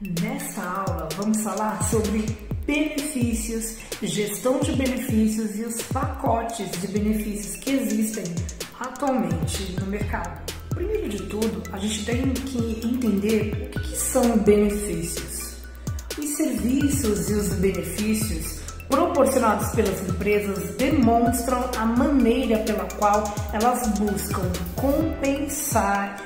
Nesta aula vamos falar sobre benefícios, gestão de benefícios e os pacotes de benefícios que existem atualmente no mercado. Primeiro de tudo, a gente tem que entender o que são benefícios. Os serviços e os benefícios proporcionados pelas empresas demonstram a maneira pela qual elas buscam compensar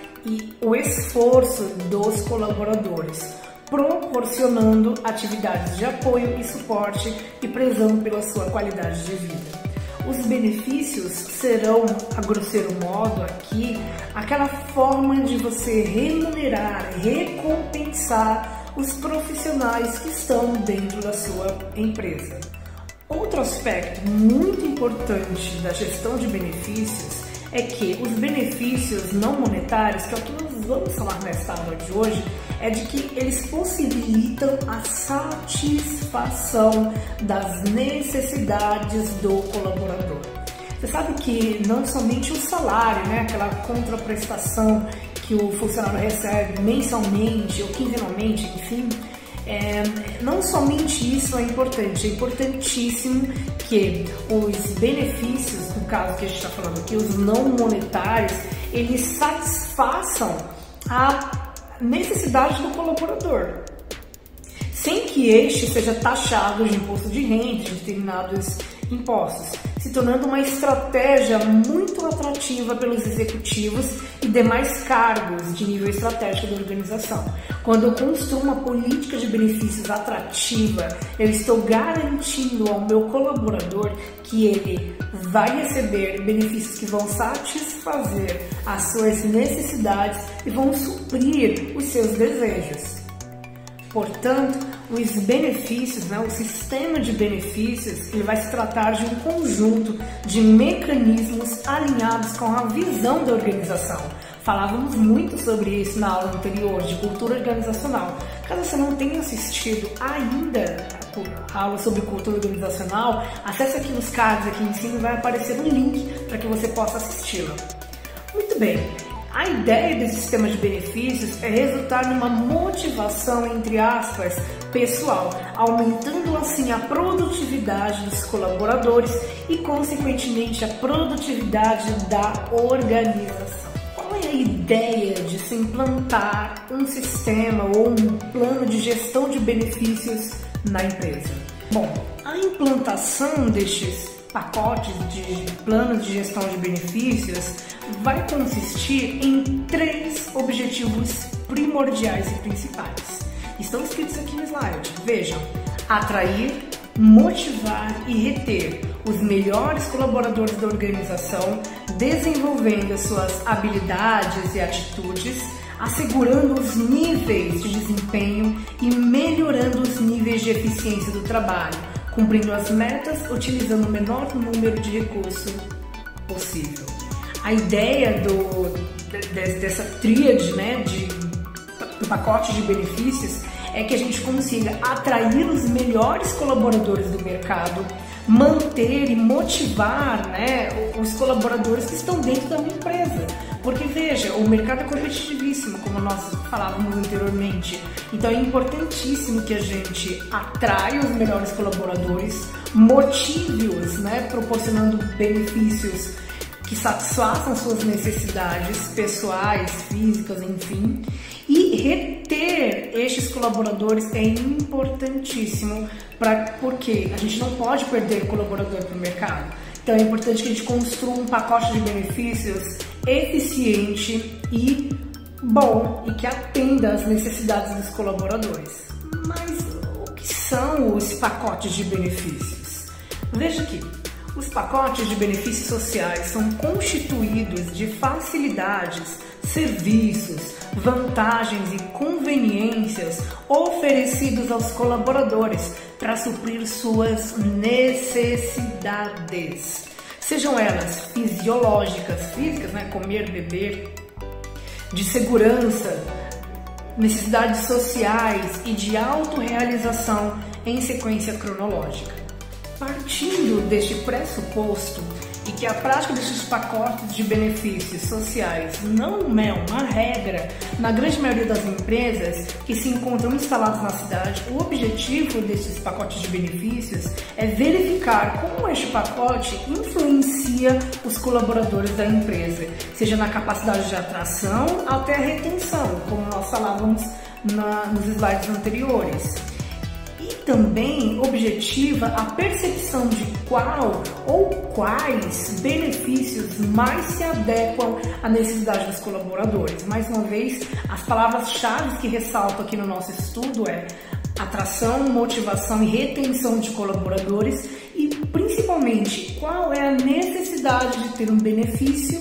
o esforço dos colaboradores proporcionando atividades de apoio e suporte e prezando pela sua qualidade de vida. Os benefícios serão, a grosseiro modo, aqui, aquela forma de você remunerar, recompensar os profissionais que estão dentro da sua empresa. Outro aspecto muito importante da gestão de benefícios é que os benefícios não monetários, que é o que vamos falar nesta aula de hoje, é de que eles possibilitam a satisfação das necessidades do colaborador. Você sabe que não somente o salário, né, aquela contraprestação que o funcionário recebe mensalmente ou quinzenalmente, enfim, é, não somente isso é importante, é importantíssimo que os benefícios, no caso que a gente está falando aqui, os não monetários, eles satisfaçam a necessidade do colaborador, sem que este seja taxado de imposto de renda, de determinados impostos, se tornando uma estratégia muito atrativa pelos executivos e demais cargos de nível estratégico da organização. Quando eu construo uma política de benefícios atrativa, eu estou garantindo ao meu colaborador que ele vai receber benefícios que vão satisfazer as suas necessidades e vão suprir os seus desejos. Portanto, os benefícios, né, o sistema de benefícios, ele vai se tratar de um conjunto de mecanismos alinhados com a visão da organização. Falávamos muito sobre isso na aula anterior de cultura organizacional. Caso você não tenha assistido ainda a aula sobre cultura organizacional, acesse aqui nos cards aqui em cima vai aparecer um link para que você possa assisti-la. Muito bem, a ideia desse sistema de benefícios é resultar numa motivação, entre aspas, pessoal, aumentando assim a produtividade dos colaboradores e, consequentemente, a produtividade da organização. Qual é a ideia de se implantar um sistema ou um plano de gestão de benefícios na empresa? Bom, a implantação destes pacotes de planos de gestão de benefícios vai consistir em três objetivos primordiais e principais. Estão escritos aqui no slide. Vejam: atrair, motivar e reter os melhores colaboradores da organização, desenvolvendo as suas habilidades e atitudes, assegurando os níveis de desempenho e melhorando os níveis de eficiência do trabalho cumprindo as metas, utilizando o menor número de recursos possível. A ideia do, de, dessa tríade né, de, do pacote de benefícios é que a gente consiga atrair os melhores colaboradores do mercado, manter e motivar né, os colaboradores que estão dentro da minha empresa. Porque veja, o mercado é competitivíssimo, como nós falávamos anteriormente. Então é importantíssimo que a gente atraia os melhores colaboradores, motive-os, né, proporcionando benefícios que satisfaçam suas necessidades pessoais, físicas, enfim. E reter estes colaboradores é importantíssimo para porque a gente não pode perder colaborador para o mercado. Então é importante que a gente construa um pacote de benefícios eficiente e bom e que atenda às necessidades dos colaboradores. Mas o que são os pacotes de benefícios? Veja aqui. Os pacotes de benefícios sociais são constituídos de facilidades, serviços, vantagens e conveniências oferecidos aos colaboradores para suprir suas necessidades sejam elas fisiológicas, físicas, né, comer, beber, de segurança, necessidades sociais e de autorrealização em sequência cronológica. Partindo deste pressuposto, e que a prática desses pacotes de benefícios sociais não é uma regra, na grande maioria das empresas que se encontram instaladas na cidade, o objetivo desses pacotes de benefícios é verificar como este pacote influencia os colaboradores da empresa, seja na capacidade de atração até a retenção, como nós falávamos na, nos slides anteriores também objetiva a percepção de qual ou quais benefícios mais se adequam à necessidade dos colaboradores. Mais uma vez, as palavras-chave que ressalto aqui no nosso estudo é atração, motivação e retenção de colaboradores e principalmente qual é a necessidade de ter um benefício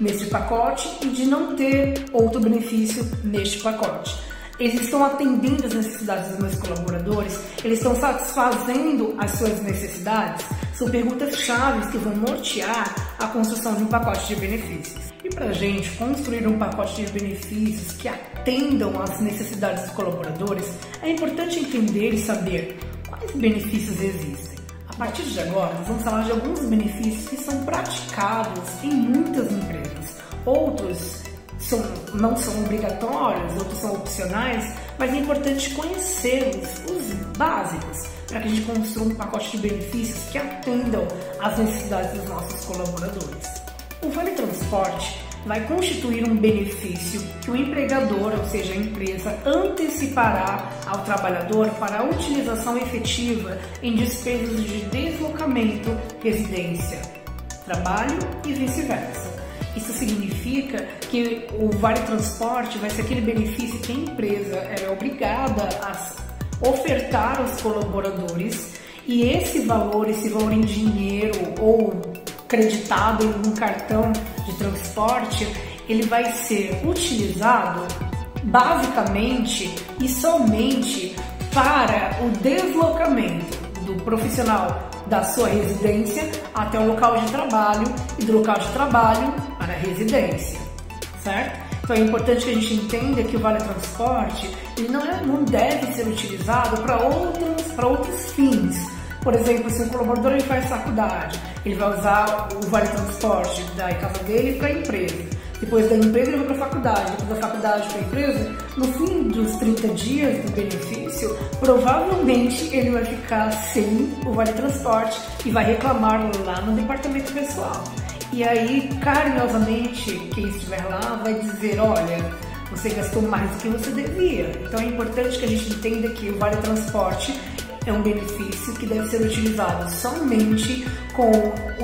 neste pacote e de não ter outro benefício neste pacote eles estão atendendo as necessidades dos meus colaboradores, eles estão satisfazendo as suas necessidades, são perguntas chaves que vão nortear a construção de um pacote de benefícios. E para a gente construir um pacote de benefícios que atendam às necessidades dos colaboradores, é importante entender e saber quais benefícios existem. A partir de agora, nós vamos falar de alguns benefícios que são praticados em muitas empresas. Outros são, não são obrigatórios, outros são opcionais, mas é importante conhecê-los, os básicos, para que a gente construa um pacote de benefícios que atendam às necessidades dos nossos colaboradores. O Vale Transporte vai constituir um benefício que o empregador, ou seja, a empresa, antecipará ao trabalhador para a utilização efetiva em despesas de deslocamento, residência, trabalho e vice-versa. Isso significa que o Vale Transporte vai ser aquele benefício que a empresa é obrigada a ofertar aos colaboradores e esse valor, esse valor em dinheiro ou creditado em um cartão de transporte, ele vai ser utilizado basicamente e somente para o deslocamento do profissional da sua residência até o local de trabalho e do local de trabalho para a residência, certo? Então é importante que a gente entenda que o Vale Transporte ele não, é, não deve ser utilizado para outros, para outros fins. Por exemplo, se um colaborador ele faz faculdade, ele vai usar o Vale Transporte da casa dele para a empresa depois da empresa ele vai para a faculdade, depois da faculdade para a empresa, no fim dos 30 dias do benefício, provavelmente ele vai ficar sem o vale transporte e vai reclamar lá no departamento pessoal. E aí, carinhosamente, quem estiver lá vai dizer, olha, você gastou mais do que você devia. Então é importante que a gente entenda que o vale transporte é um benefício que deve ser utilizado somente com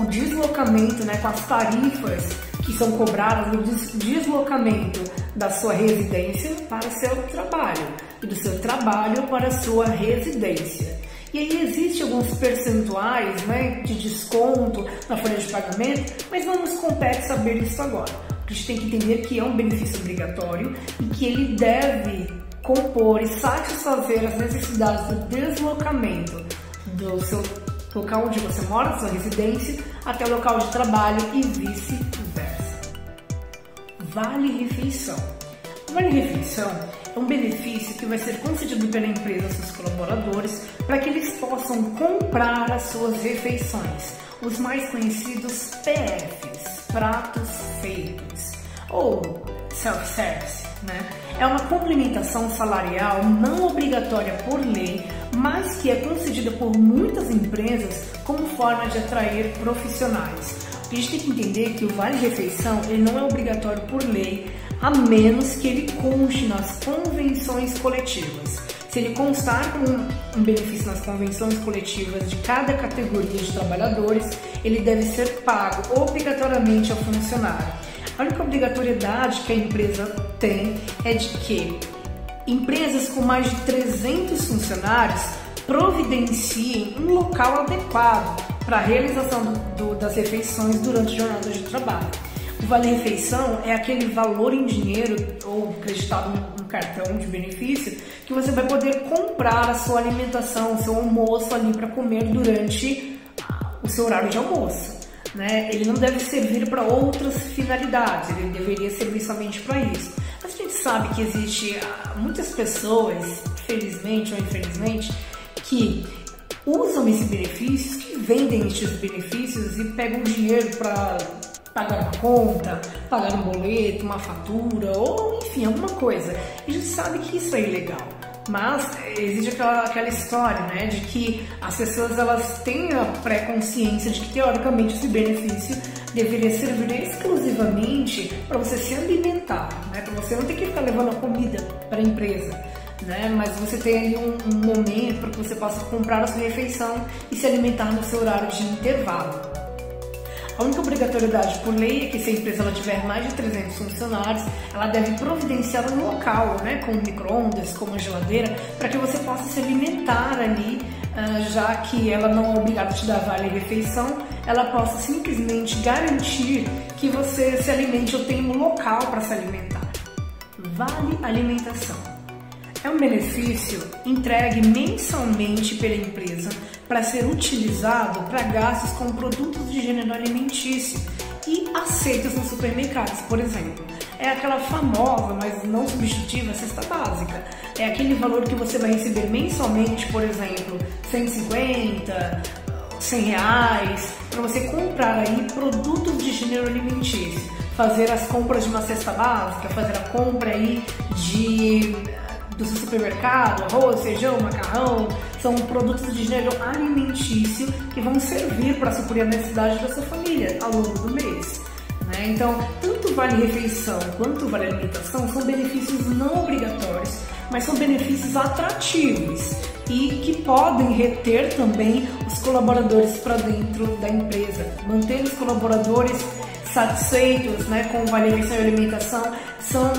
o deslocamento, né, com as tarifas que são cobradas no deslocamento da sua residência para seu trabalho e do seu trabalho para sua residência. E aí existem alguns percentuais né, de desconto na folha de pagamento, mas não nos compete saber isso agora. A gente tem que entender que é um benefício obrigatório e que ele deve compor e satisfazer as necessidades do deslocamento do seu local onde você mora, sua residência, até o local de trabalho e vice-versa. Vale Refeição. Vale Refeição é um benefício que vai ser concedido pela empresa aos seus colaboradores para que eles possam comprar as suas refeições, os mais conhecidos PFs, pratos feitos, ou self-service. Né? É uma complementação salarial não obrigatória por lei, mas que é concedida por muitas empresas como forma de atrair profissionais. A gente tem que entender que o vale refeição ele não é obrigatório por lei, a menos que ele conste nas convenções coletivas. Se ele constar como um benefício nas convenções coletivas de cada categoria de trabalhadores, ele deve ser pago obrigatoriamente ao funcionário. A única obrigatoriedade que a empresa tem é de que empresas com mais de 300 funcionários providenciem um local adequado para a realização do, das refeições durante a jornada de trabalho. O Vale Refeição é aquele valor em dinheiro ou acreditado no cartão de benefício que você vai poder comprar a sua alimentação, o seu almoço ali para comer durante o seu horário de almoço. Né? Ele não deve servir para outras finalidades, ele deveria servir somente para isso. Mas a gente sabe que existe ah, muitas pessoas, felizmente ou infelizmente, que usam esses benefícios, que vendem esses benefícios e pegam dinheiro para pagar uma conta, pagar um boleto, uma fatura ou enfim, alguma coisa. E a gente sabe que isso é ilegal. Mas existe aquela, aquela história, né, de que as pessoas elas têm a pré-consciência de que teoricamente esse benefício deveria servir exclusivamente para você se alimentar, né, para você não ter que ficar levando a comida para a empresa. Né? Mas você tem ali um, um momento para que você possa comprar a sua refeição e se alimentar no seu horário de intervalo. A única obrigatoriedade por lei é que se a empresa ela tiver mais de 300 funcionários, ela deve providenciar um local, né, com micro-ondas, com uma geladeira, para que você possa se alimentar ali, uh, já que ela não é obrigada a te dar vale refeição, ela possa simplesmente garantir que você se alimente ou tenha um local para se alimentar. Vale alimentação é um benefício entregue mensalmente pela empresa para ser utilizado para gastos com produtos de gênero alimentício e aceitos nos supermercados, por exemplo. É aquela famosa, mas não substitutiva cesta básica. É aquele valor que você vai receber mensalmente, por exemplo, 150, 100 reais, para você comprar aí produtos de gênero alimentício, fazer as compras de uma cesta básica, fazer a compra aí de do seu supermercado, arroz, feijão, macarrão, são produtos de gênero alimentício que vão servir para suprir a necessidade da sua família ao longo do mês. Né? Então, tanto vale refeição quanto vale alimentação são benefícios não obrigatórios, mas são benefícios atrativos e que podem reter também os colaboradores para dentro da empresa, manter os colaboradores satisfeitos né, com o vale refeição e alimentação são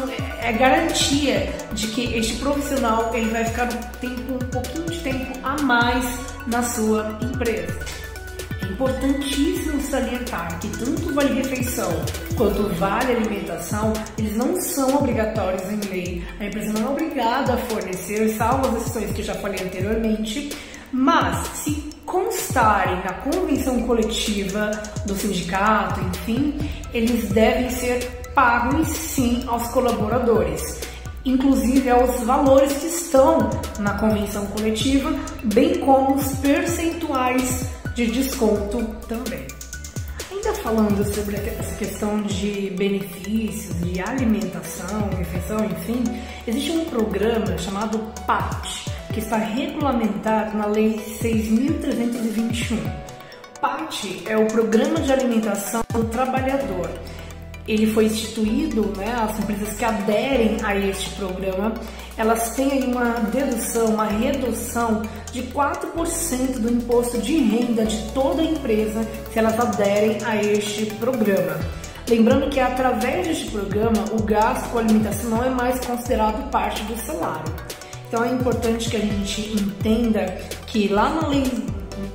é garantia de que este profissional ele vai ficar um, tempo, um pouquinho de tempo a mais na sua empresa. É importantíssimo salientar que tanto vale refeição quanto vale alimentação eles não são obrigatórios em lei. A empresa não é obrigada a fornecer, salvo as exceções que já falei anteriormente. Mas se constarem na convenção coletiva do sindicato, enfim, eles devem ser pagos sim aos colaboradores, inclusive aos valores que estão na convenção coletiva, bem como os percentuais de desconto também. Ainda falando sobre essa questão de benefícios, de alimentação, refeição, enfim, existe um programa chamado PAT, que está regulamentado na Lei 6.321. PAT é o Programa de Alimentação do Trabalhador ele foi instituído, né, as empresas que aderem a este programa, elas têm uma dedução, uma redução de 4% do imposto de renda de toda empresa se elas aderem a este programa. Lembrando que através deste programa, o gasto com alimentação não é mais considerado parte do salário. Então é importante que a gente entenda que lá na lei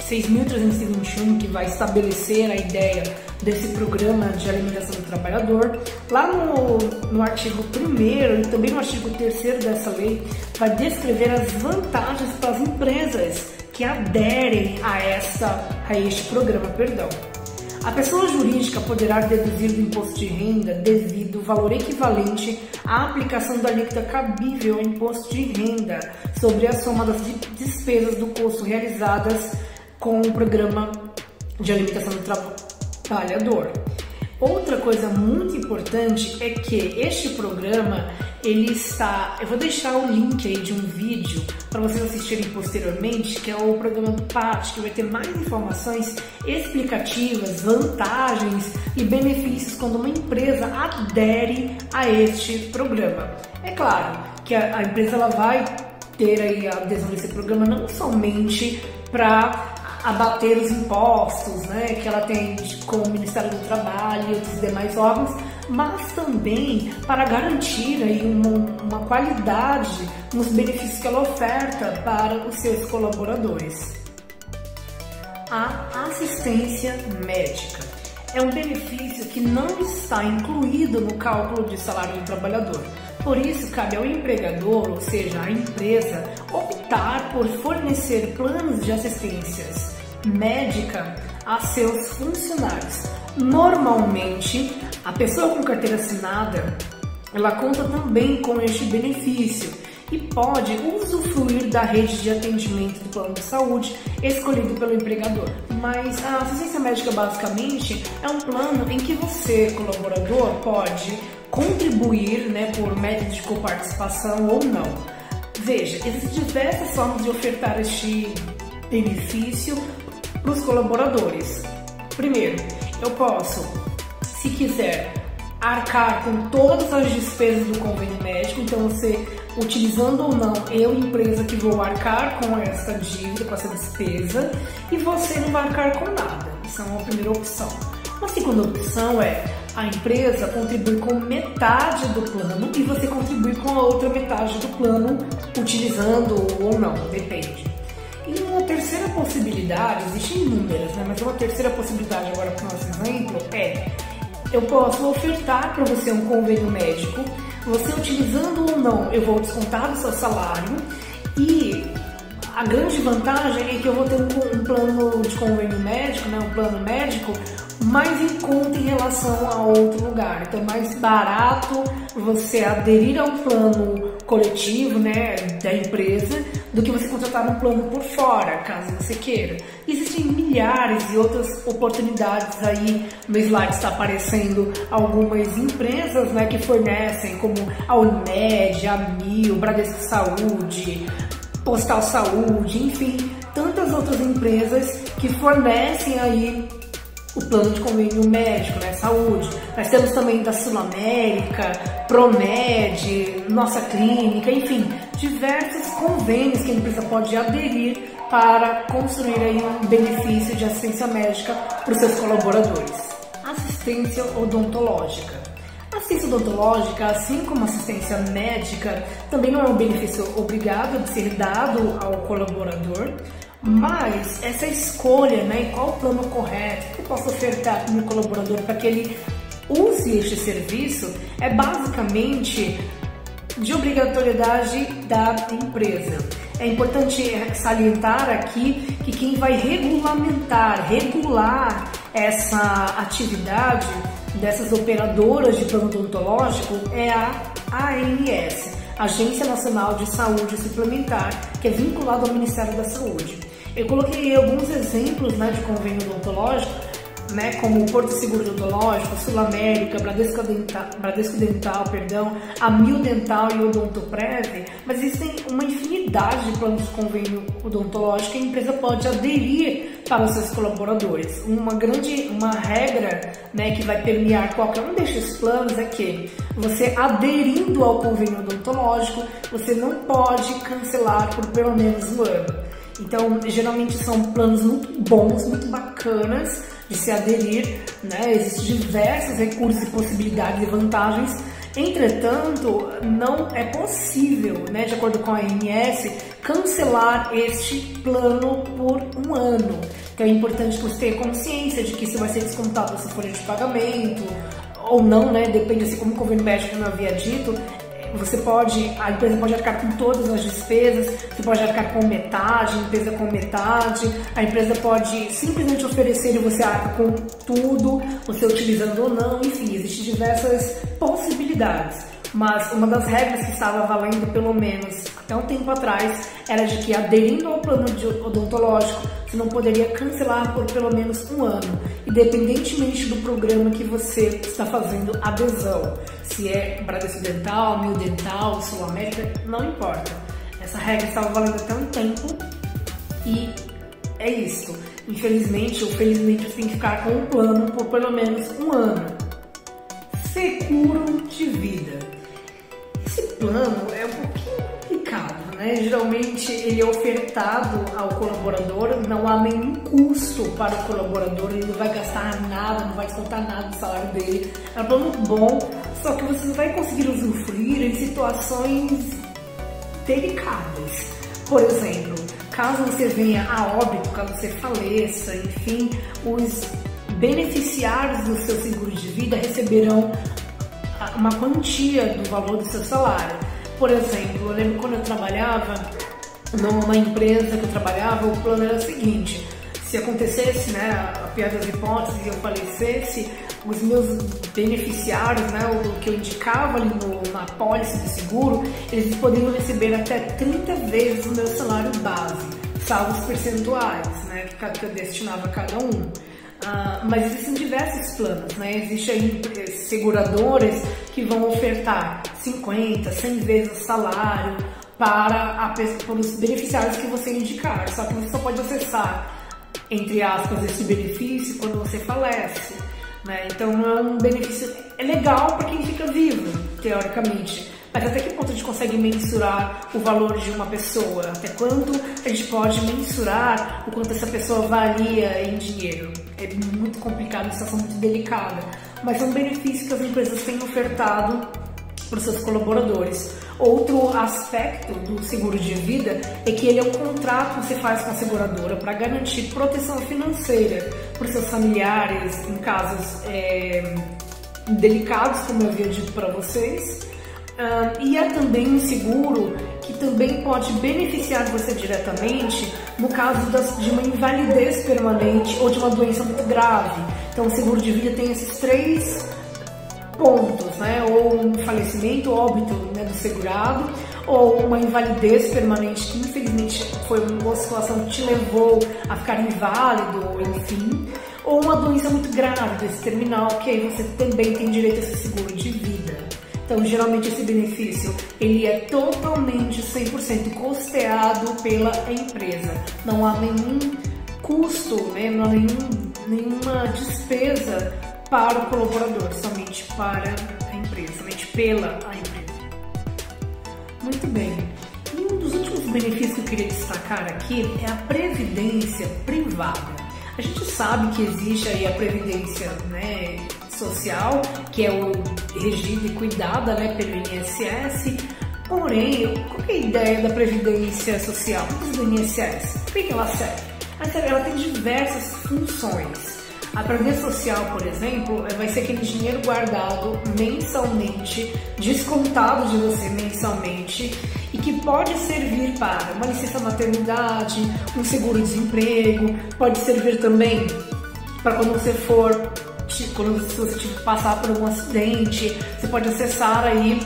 6.321, que vai estabelecer a ideia desse programa de alimentação do trabalhador. Lá no, no artigo 1 e também no artigo 3 dessa lei, vai descrever as vantagens para as empresas que aderem a, esta, a este programa. Perdão. A pessoa jurídica poderá deduzir do imposto de renda devido ao valor equivalente à aplicação da alíquota cabível ao imposto de renda sobre a soma das despesas do custo realizadas com o programa de alimentação do trabalhador. Outra coisa muito importante é que este programa ele está, eu vou deixar o link aí de um vídeo para vocês assistirem posteriormente, que é o programa do PAT, que vai ter mais informações explicativas, vantagens e benefícios quando uma empresa adere a este programa. É claro que a, a empresa ela vai ter aí a adesão desse programa não somente para abater os impostos né, que ela tem com o Ministério do Trabalho e outros demais órgãos, mas também para garantir aí uma, uma qualidade nos benefícios que ela oferta para os seus colaboradores. A assistência médica é um benefício que não está incluído no cálculo de salário do trabalhador. Por isso, cabe ao empregador, ou seja, à empresa, optar por fornecer planos de assistências médica a seus funcionários. Normalmente, a pessoa com carteira assinada, ela conta também com este benefício. e pode usufruir da rede de atendimento do plano de saúde escolhido pelo empregador. Mas a assistência médica basicamente é um plano em que você, colaborador, pode contribuir né, por método de coparticipação ou não. Veja, existem diversas formas de ofertar este benefício para os colaboradores. Primeiro, eu posso, se quiser, arcar com todas as despesas do convênio médico, então você utilizando ou não, eu, empresa, que vou arcar com essa dívida, com essa despesa, e você não vai arcar com nada. Isso é uma primeira opção. Uma segunda opção é a empresa contribuir com metade do plano e você contribuir com a outra metade do plano, utilizando ou não, depende. E uma terceira possibilidade, existem inúmeras, né? mas uma terceira possibilidade agora para o nosso exemplo é eu posso ofertar para você um convênio médico, você utilizando ou não, eu vou descontar do seu salário e a grande vantagem é que eu vou ter um, um plano de convênio médico, né, um plano médico mais em conta em relação a outro lugar. Então é mais barato você aderir a um plano coletivo, né, da empresa, do que você contratar um plano por fora, caso você queira. Existem milhares e outras oportunidades aí no slide está aparecendo algumas empresas, né, que fornecem como a Unimed, a Mil, Bradesco Saúde, Postal Saúde, enfim, tantas outras empresas que fornecem aí o plano de convênio médico, né, saúde. Nós temos também da Sul América, Promed, Nossa Clínica, enfim, diversos convênios que a empresa pode aderir para construir aí um benefício de assistência médica para os seus colaboradores. Assistência odontológica. Assistência odontológica, assim como assistência médica, também não é um benefício obrigado de ser dado ao colaborador, mas essa escolha, né, qual o plano correto que eu posso ofertar para o meu colaborador para que ele use este serviço, é basicamente de obrigatoriedade da empresa. É importante salientar aqui que quem vai regulamentar, regular essa atividade dessas operadoras de plano odontológico é a ANS, Agência Nacional de Saúde Suplementar, que é vinculada ao Ministério da Saúde. Eu coloquei alguns exemplos né, de convênio odontológico, né, como o Porto Seguro Odontológico, Sul América, Bradesco Dental, Bradesco Dental perdão, a Mil Dental e Odontoprev, mas existem uma infinidade de planos de convênio odontológico que a empresa pode aderir para os seus colaboradores. Uma grande uma regra né, que vai permear qualquer um destes planos é que você aderindo ao convênio odontológico, você não pode cancelar por pelo menos um ano. Então, geralmente são planos muito bons, muito bacanas de se aderir, né? Existem diversos recursos e possibilidades e vantagens. Entretanto, não é possível, né, de acordo com a ANS, cancelar este plano por um ano. Então é importante você tenha consciência de que isso vai ser descontado da folha de pagamento ou não, né? Depende, assim como o governo médico não havia dito, você pode, a empresa pode arcar com todas as despesas, você pode arcar com metade, a empresa com metade, a empresa pode simplesmente oferecer e você arca com tudo, você utilizando ou não, enfim, existem diversas possibilidades. Mas uma das regras que estava valendo pelo menos até um tempo atrás era de que aderindo ao plano odontológico você não poderia cancelar por pelo menos um ano, independentemente do programa que você está fazendo adesão. Se é Bradesco Dental, Mil Dental, Sul América, não importa. Essa regra estava valendo até um tempo e é isso. Infelizmente ou felizmente você tem que ficar com um plano por pelo menos um ano. Seguro de vida plano é um pouquinho complicado, né? Geralmente ele é ofertado ao colaborador, não há nenhum custo para o colaborador, ele não vai gastar nada, não vai descontar nada do salário dele. É um plano bom, só que você não vai conseguir usufruir em situações delicadas. Por exemplo, caso você venha a óbito, caso você faleça, enfim, os beneficiários do seu seguro de vida receberão uma quantia do valor do seu salário. Por exemplo, eu lembro quando eu trabalhava numa empresa que eu trabalhava, o plano era o seguinte: se acontecesse, né, a pior das hipóteses, eu falecesse, os meus beneficiários, né, o que eu indicava ali no, na pólice de seguro, eles poderiam receber até 30 vezes o meu salário base, salvo os percentuais né, que eu destinava a cada um. Uh, mas existem diversos planos, né? Existem seguradoras que vão ofertar 50, 100 vezes o salário para, a, para os beneficiários que você indicar. Só que você só pode acessar, entre aspas, esse benefício quando você falece. Né? Então é um benefício é legal para quem fica vivo, teoricamente. Mas até que ponto a gente consegue mensurar o valor de uma pessoa? Até quanto a gente pode mensurar o quanto essa pessoa valia em dinheiro? É muito complicado, uma situação muito delicada. Mas é um benefício que as empresas têm ofertado para os seus colaboradores. Outro aspecto do seguro de vida é que ele é um contrato que você faz com a seguradora para garantir proteção financeira para os seus familiares em casos é, delicados, como eu havia dito para vocês. Uh, e é também um seguro que também pode beneficiar você diretamente no caso das, de uma invalidez permanente ou de uma doença muito grave. Então, o seguro de vida tem esses três pontos, né? Ou um falecimento, óbito né, do segurado, ou uma invalidez permanente que infelizmente foi uma situação que te levou a ficar inválido, enfim, ou uma doença muito grave, desse terminal, que aí você também tem direito a esse seguro de vida. Então, geralmente esse benefício ele é totalmente 100% custeado pela empresa. Não há nenhum custo, né? não há nenhum, nenhuma despesa para o colaborador, somente para a empresa, somente pela a empresa. Muito bem. E um dos últimos benefícios que eu queria destacar aqui é a previdência privada. A gente sabe que existe aí a previdência né, social, que é o regido e cuidada né, pelo INSS, Porém, qual é a ideia da Previdência Social? Do INSS? Por que ela serve? Ela tem diversas funções. A previdência social, por exemplo, vai ser aquele dinheiro guardado mensalmente, descontado de você mensalmente e que pode servir para uma licença maternidade, um seguro-desemprego, pode servir também para quando você for, quando se você passar por um acidente, você pode acessar aí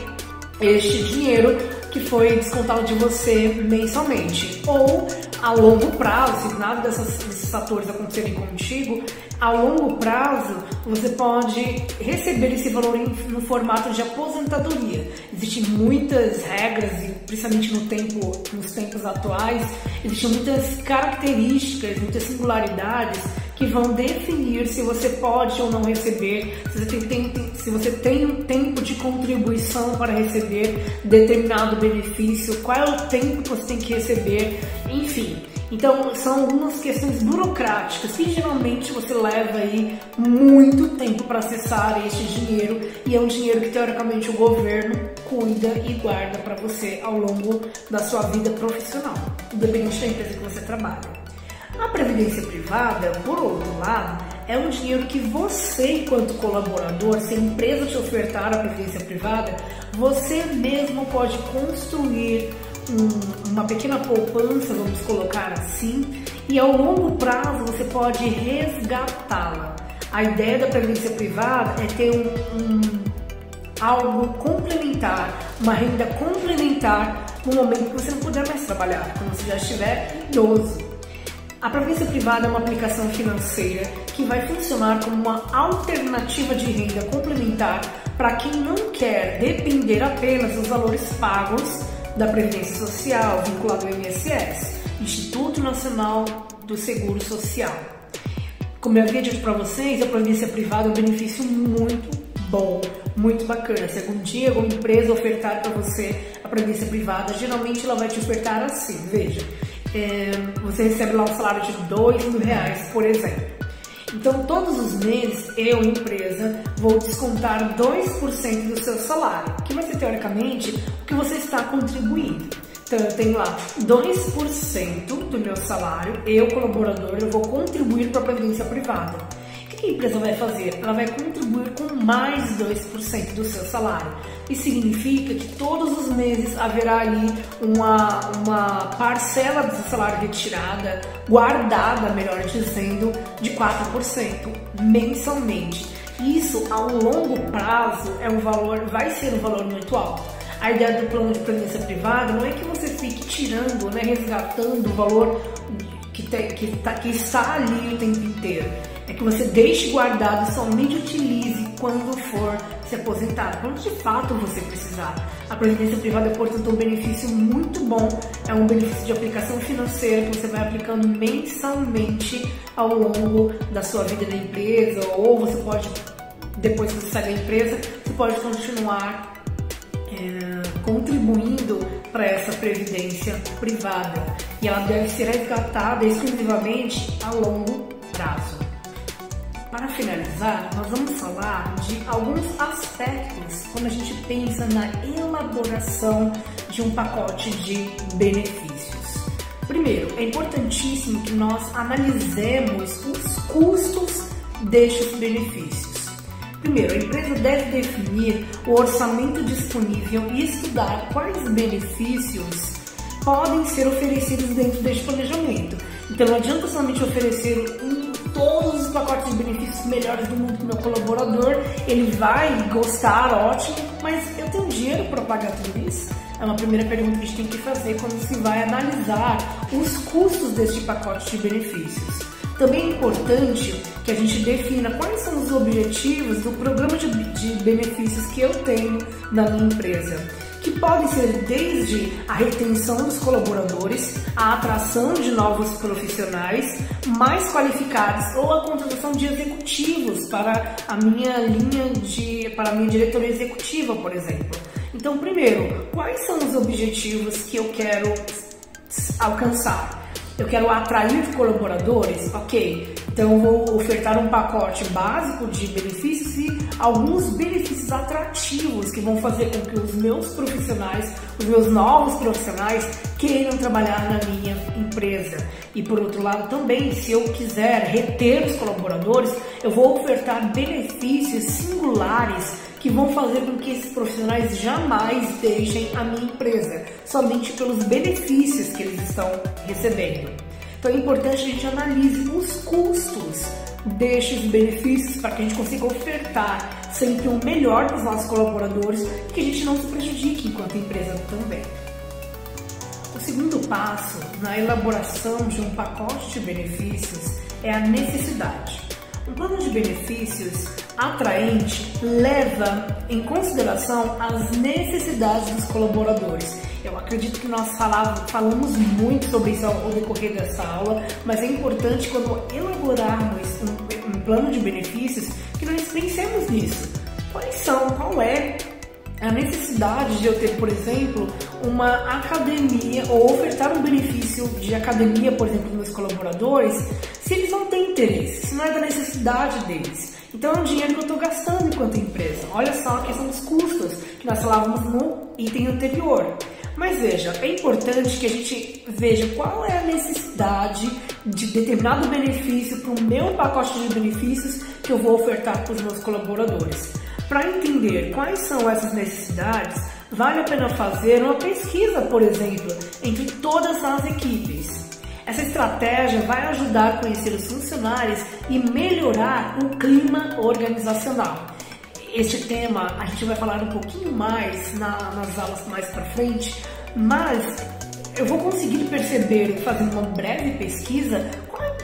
este dinheiro que foi descontado de você mensalmente. Ou a longo prazo, se nada dessas, desses fatores acontecerem contigo, a longo prazo você pode receber esse valor em, no formato de aposentadoria. Existem muitas regras, e principalmente no tempo, nos tempos atuais, existem muitas características, muitas singularidades que vão definir se você pode ou não receber, se você tem, se você tem um tempo de contribuição para receber determinado benefício, qual é o tempo que você tem que receber, enfim. Então, são algumas questões burocráticas que geralmente você leva aí muito tempo para acessar este dinheiro e é um dinheiro que teoricamente o governo cuida e guarda para você ao longo da sua vida profissional, independente da empresa que você trabalha. A previdência privada, por outro lado, é um dinheiro que você, enquanto colaborador, se a empresa te ofertar a previdência privada, você mesmo pode construir um, uma pequena poupança, vamos colocar assim, e ao longo prazo você pode resgatá-la. A ideia da previdência privada é ter um, um, algo complementar, uma renda complementar no momento que você não puder mais trabalhar, quando você já estiver idoso. A previdência privada é uma aplicação financeira que vai funcionar como uma alternativa de renda complementar para quem não quer depender apenas dos valores pagos da Previdência Social vinculado ao INSS, Instituto Nacional do Seguro Social. Como eu havia dito para vocês, a previdência privada é um benefício muito bom, muito bacana. Se algum dia alguma empresa ofertar para você a previdência privada, geralmente ela vai te ofertar assim, veja é, você recebe lá um salário de dois mil reais, por exemplo. Então, todos os meses, eu, empresa, vou descontar 2% do seu salário, que vai ser, teoricamente, o que você está contribuindo. Então, eu tenho lá 2% do meu salário, eu, colaborador, eu vou contribuir para a previdência privada que a empresa vai fazer? Ela vai contribuir com mais 2% do seu salário. Isso significa que todos os meses haverá ali uma, uma parcela do seu salário retirada, guardada, melhor dizendo, de 4% mensalmente. Isso, ao longo prazo, é um valor, vai ser um valor muito alto. A ideia do plano de previdência privada não é que você fique tirando, né, resgatando o valor que, te, que, tá, que está ali o tempo inteiro. É que você deixe guardado e somente utilize quando for se aposentar, quando de fato você precisar. A previdência privada é, portanto, um benefício muito bom, é um benefício de aplicação financeira que você vai aplicando mensalmente ao longo da sua vida na empresa, ou você pode, depois que você sai da empresa, você pode continuar é, contribuindo para essa previdência privada e ela deve ser resgatada exclusivamente a longo prazo. Para finalizar, nós vamos falar de alguns aspectos quando a gente pensa na elaboração de um pacote de benefícios. Primeiro, é importantíssimo que nós analisemos os custos destes benefícios. Primeiro, a empresa deve definir o orçamento disponível e estudar quais benefícios podem ser oferecidos dentro deste planejamento. Então, não adianta somente oferecer um todos os pacotes de benefícios melhores do mundo para o meu colaborador, ele vai gostar, ótimo, mas eu tenho dinheiro para pagar tudo isso? É uma primeira pergunta que a gente tem que fazer quando se vai analisar os custos deste pacote de benefícios. Também é importante que a gente defina quais são os objetivos do programa de benefícios que eu tenho na minha empresa que podem ser desde a retenção dos colaboradores, a atração de novos profissionais mais qualificados ou a contratação de executivos para a minha linha de para a minha diretoria executiva, por exemplo. Então, primeiro, quais são os objetivos que eu quero alcançar? Eu quero atrair colaboradores? Ok, então vou ofertar um pacote básico de benefícios e alguns benefícios atrativos que vão fazer com que os meus profissionais, os meus novos profissionais, queiram trabalhar na minha empresa. E por outro lado também, se eu quiser reter os colaboradores, eu vou ofertar benefícios singulares que vão fazer com que esses profissionais jamais deixem a minha empresa, somente pelos benefícios que eles estão recebendo. Então é importante a gente analise os custos destes benefícios para que a gente consiga ofertar sempre o melhor para os nossos colaboradores e que a gente não se prejudique enquanto empresa também. O segundo passo na elaboração de um pacote de benefícios é a necessidade. Um plano de benefícios atraente leva em consideração as necessidades dos colaboradores. Eu acredito que nós falava, falamos muito sobre isso ao decorrer dessa aula, mas é importante quando elaborarmos um, um plano de benefícios que nós pensemos nisso. Quais são, qual é a necessidade de eu ter, por exemplo, uma academia ou ofertar um benefício de academia, por exemplo, para meus colaboradores, se eles não têm interesse, se não é da necessidade deles. Então é um dinheiro que eu estou gastando enquanto empresa. Olha só a questão dos custos que nós falávamos no item anterior. Mas veja, é importante que a gente veja qual é a necessidade de determinado benefício para o meu pacote de benefícios que eu vou ofertar para os meus colaboradores. Para entender quais são essas necessidades, vale a pena fazer uma pesquisa, por exemplo, entre todas as equipes. Essa estratégia vai ajudar a conhecer os funcionários e melhorar o clima organizacional. Este tema a gente vai falar um pouquinho mais na, nas aulas mais para frente, mas eu vou conseguir perceber, fazendo uma breve pesquisa,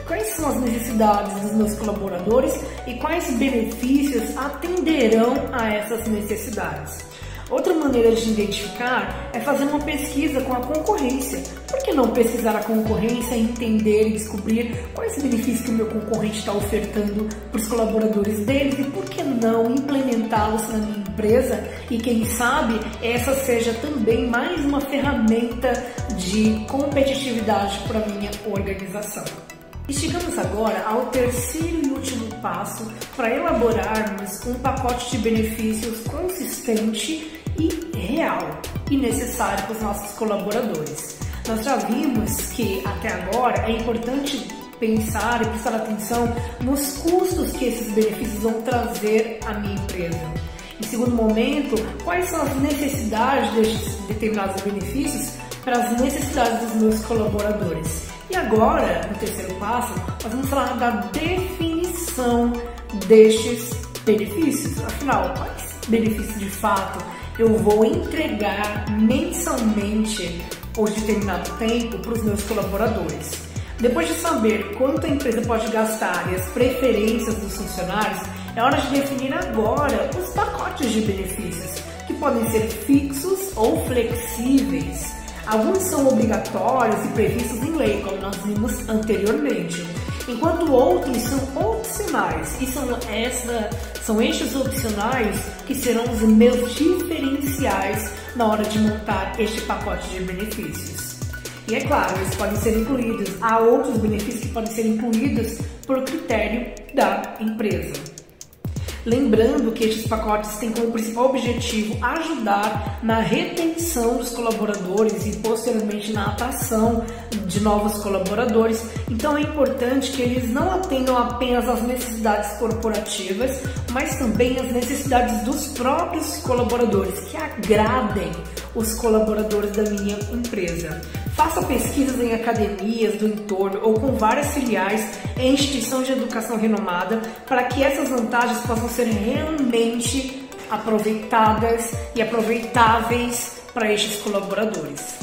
quais são as necessidades dos meus colaboradores e quais benefícios atenderão a essas necessidades. Outra maneira de identificar é fazer uma pesquisa com a concorrência. Por que não pesquisar a concorrência, entender e descobrir quais benefícios que o meu concorrente está ofertando para os colaboradores deles e por que não implementá-los na minha empresa e quem sabe essa seja também mais uma ferramenta de competitividade para a minha organização. E chegamos agora ao terceiro e último passo para elaborarmos um pacote de benefícios consistente e real e necessário para os nossos colaboradores. Nós já vimos que até agora é importante pensar e prestar atenção nos custos que esses benefícios vão trazer à minha empresa. Em segundo momento, quais são as necessidades desses determinados benefícios para as necessidades dos meus colaboradores. E agora, no terceiro passo, nós vamos falar da definição destes benefícios. Afinal, quais benefícios de fato eu vou entregar mensalmente por determinado tempo para os meus colaboradores? Depois de saber quanto a empresa pode gastar e as preferências dos funcionários, é hora de definir agora os pacotes de benefícios, que podem ser fixos ou flexíveis. Alguns são obrigatórios e previstos em lei, como nós vimos anteriormente, enquanto outros são opcionais e são, essa, são estes opcionais que serão os meus diferenciais na hora de montar este pacote de benefícios. E é claro, eles podem ser incluídos, há outros benefícios que podem ser incluídos por critério da empresa. Lembrando que estes pacotes têm como principal objetivo ajudar na retenção dos colaboradores e posteriormente na atração de novos colaboradores. Então é importante que eles não atendam apenas às necessidades corporativas, mas também às necessidades dos próprios colaboradores, que agradem os colaboradores da minha empresa. Faça pesquisas em academias do entorno ou com várias filiais em instituição de educação renomada para que essas vantagens possam ser realmente aproveitadas e aproveitáveis para estes colaboradores.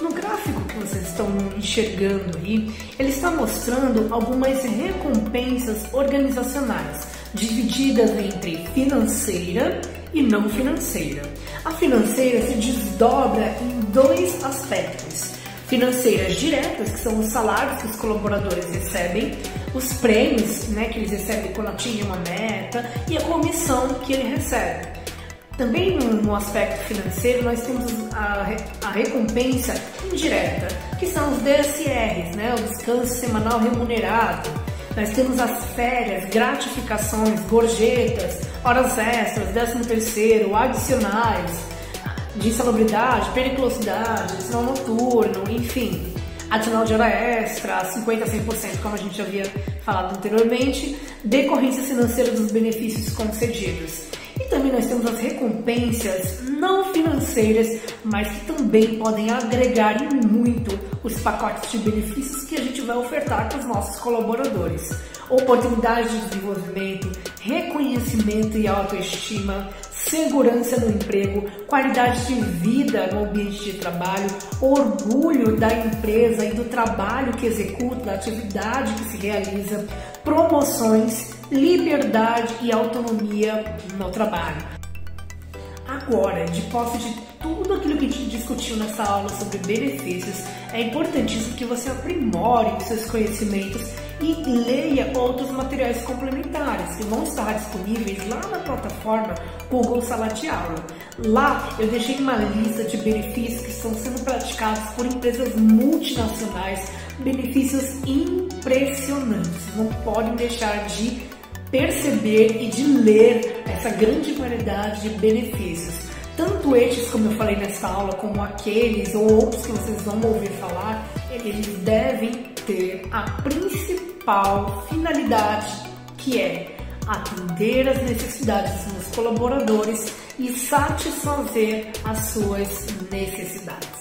No gráfico que vocês estão enxergando aí, ele está mostrando algumas recompensas organizacionais divididas entre financeira e não financeira. A financeira se desdobra em dois aspectos financeiras diretas, que são os salários que os colaboradores recebem, os prêmios né, que eles recebem quando atingem uma meta e a comissão que ele recebe. Também no, aspecto financeiro, nós temos a, a, recompensa indireta, que são os DSRs, né, o descanso semanal remunerado. Nós temos as férias, gratificações, gorjetas, horas extras, décimo terceiro, adicionais, de insalubridade, periculosidade, sinal noturno, enfim, adicional de hora extra, 50% a 100%, como a gente já havia falado anteriormente, decorrência financeira dos benefícios concedidos. E também nós temos as recompensas não financeiras, mas que também podem agregar em muito os pacotes de benefícios que a gente vai ofertar para os nossos colaboradores. Oportunidade de desenvolvimento, reconhecimento e autoestima, segurança no emprego, qualidade de vida no ambiente de trabalho, orgulho da empresa e do trabalho que executa, da atividade que se realiza, promoções, liberdade e autonomia no trabalho. Agora, de posse de tudo aquilo que a gente discutiu nessa aula sobre benefícios, é importantíssimo que você aprimore os seus conhecimentos e leia outros materiais complementares que vão estar disponíveis lá na plataforma Google Sala de Aula. Lá eu deixei uma lista de benefícios que estão sendo praticados por empresas multinacionais, benefícios impressionantes. Não podem deixar de perceber e de ler essa grande variedade de benefícios. Tanto estes, como eu falei nessa aula, como aqueles ou outros que vocês vão ouvir falar, eles devem ter a principal finalidade que é atender as necessidades dos colaboradores e satisfazer as suas necessidades.